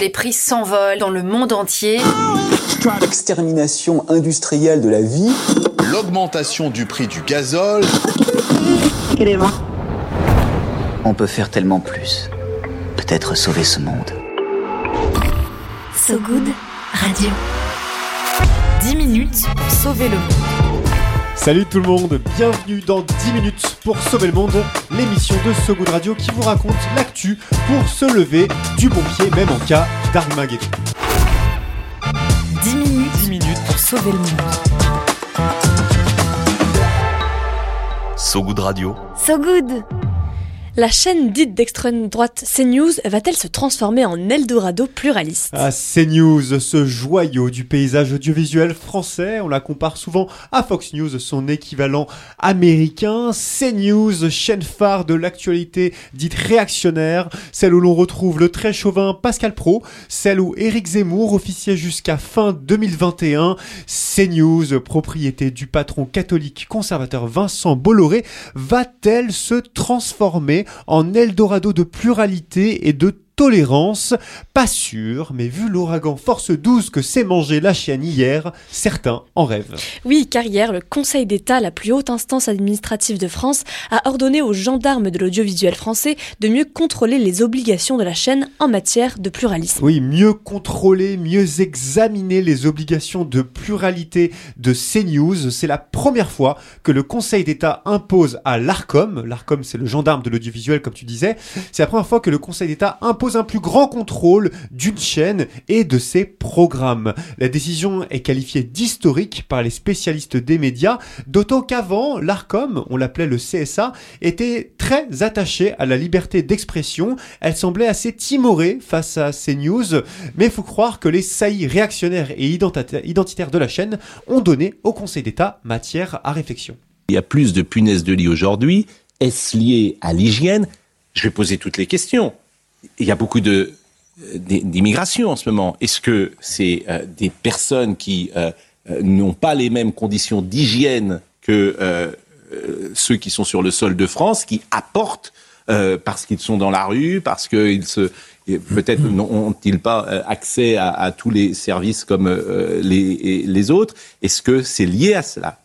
Les prix s'envolent dans le monde entier. L'extermination industrielle de la vie. L'augmentation du prix du gazole. On peut faire tellement plus. Peut-être sauver ce monde. So Good Radio. 10 minutes pour sauver le monde. Salut tout le monde, bienvenue dans 10 minutes pour sauver le monde, l'émission de So Good Radio qui vous raconte l'actu pour se lever du bon pied, même en cas d'Armageddon. 10 minutes, 10 minutes pour sauver le monde. So Good Radio. So Good la chaîne dite d'extrême droite CNews va-t-elle se transformer en Eldorado pluraliste? Ah, CNews, ce joyau du paysage audiovisuel français, on la compare souvent à Fox News, son équivalent américain. CNews, chaîne phare de l'actualité dite réactionnaire, celle où l'on retrouve le très chauvin Pascal Pro, celle où Éric Zemmour officiait jusqu'à fin 2021. CNews, propriété du patron catholique conservateur Vincent Bolloré, va-t-elle se transformer en Eldorado de pluralité et de tolérance. Pas sûr, mais vu l'ouragan force 12 que s'est mangé la chienne hier, certains en rêvent. Oui, car hier, le Conseil d'État, la plus haute instance administrative de France, a ordonné aux gendarmes de l'audiovisuel français de mieux contrôler les obligations de la chaîne en matière de pluralisme. Oui, mieux contrôler, mieux examiner les obligations de pluralité de CNews. C'est la première fois que le Conseil d'État impose à l'ARCOM, l'ARCOM c'est le gendarme de l'audiovisuel comme tu disais, c'est la première fois que le Conseil d'État impose un plus grand contrôle d'une chaîne et de ses programmes. La décision est qualifiée d'historique par les spécialistes des médias, d'autant qu'avant, l'ARCOM, on l'appelait le CSA, était très attaché à la liberté d'expression. Elle semblait assez timorée face à ces news, mais il faut croire que les saillies réactionnaires et identitaires de la chaîne ont donné au Conseil d'État matière à réflexion. Il y a plus de punaises de lit aujourd'hui. Est-ce lié à l'hygiène? Je vais poser toutes les questions il y a beaucoup de d'immigration en ce moment. Est-ce que c'est euh, des personnes qui euh, euh, n'ont pas les mêmes conditions d'hygiène que ceux qui sont sur le sol de France, qui apportent parce qu'ils sont dans la rue, parce qu'ils se peut-être n'ont-ils pas accès à, tous les services comme les, les autres? Est-ce que c'est lié à cela?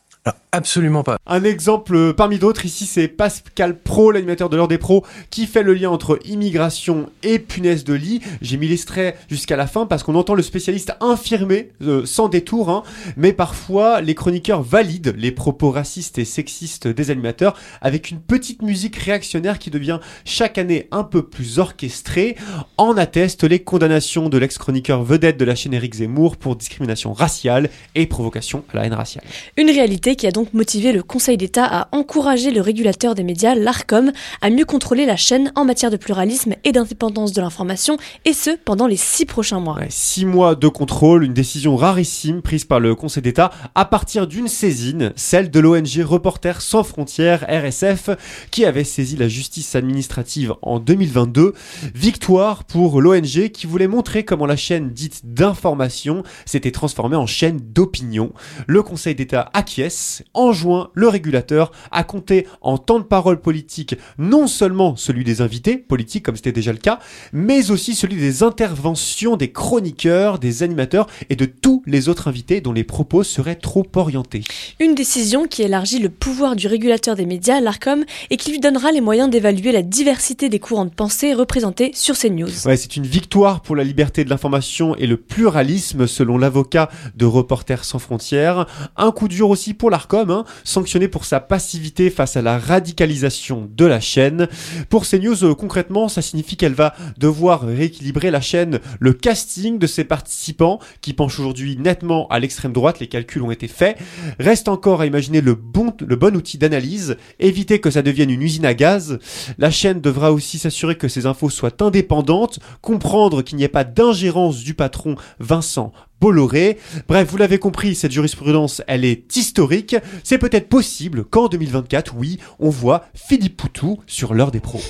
Absolument pas. Un exemple parmi d'autres, ici c'est Pascal Pro, l'animateur de l'heure des pros, qui fait le lien entre immigration et punaise de lit. J'ai mis l'extrait jusqu'à la fin parce qu'on entend le spécialiste infirmer, euh, sans détour, hein, mais parfois les chroniqueurs valident les propos racistes et sexistes des animateurs avec une petite musique réactionnaire qui devient chaque année un peu plus orchestrée. En attestent les condamnations de l'ex-chroniqueur vedette de la chaîne Eric Zemmour pour discrimination raciale et provocation à la haine raciale. Une réalité qui a donc motivé le Conseil d'État à encourager le régulateur des médias, l'ARCOM, à mieux contrôler la chaîne en matière de pluralisme et d'indépendance de l'information, et ce, pendant les six prochains mois. six mois de contrôle, une décision rarissime prise par le Conseil d'État à partir d'une saisine, celle de l'ONG Reporters sans frontières, RSF, qui avait saisi la justice administrative en 2022. Victoire pour l'ONG qui voulait montrer comment la chaîne dite d'information s'était transformée en chaîne d'opinion. Le Conseil d'État acquiesce enjoint le régulateur à compter en temps de parole politique non seulement celui des invités politiques comme c'était déjà le cas, mais aussi celui des interventions des chroniqueurs, des animateurs et de tous les autres invités dont les propos seraient trop orientés. Une décision qui élargit le pouvoir du régulateur des médias, l'ARCOM, et qui lui donnera les moyens d'évaluer la diversité des courants de pensée représentés sur ces news. Ouais, c'est une victoire pour la liberté de l'information et le pluralisme selon l'avocat de Reporters sans frontières. Un coup dur aussi pour l'ARCOM Hein, sanctionné pour sa passivité face à la radicalisation de la chaîne. Pour CNews, euh, concrètement, ça signifie qu'elle va devoir rééquilibrer la chaîne, le casting de ses participants, qui penchent aujourd'hui nettement à l'extrême droite, les calculs ont été faits. Reste encore à imaginer le bon, le bon outil d'analyse, éviter que ça devienne une usine à gaz. La chaîne devra aussi s'assurer que ses infos soient indépendantes, comprendre qu'il n'y ait pas d'ingérence du patron Vincent Bolloré. Bref, vous l'avez compris, cette jurisprudence, elle est historique. C'est peut-être possible qu'en 2024, oui, on voit Philippe Poutou sur l'heure des pros.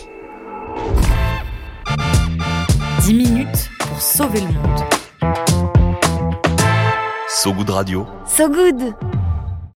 10 minutes pour sauver le monde. So Good Radio. So Good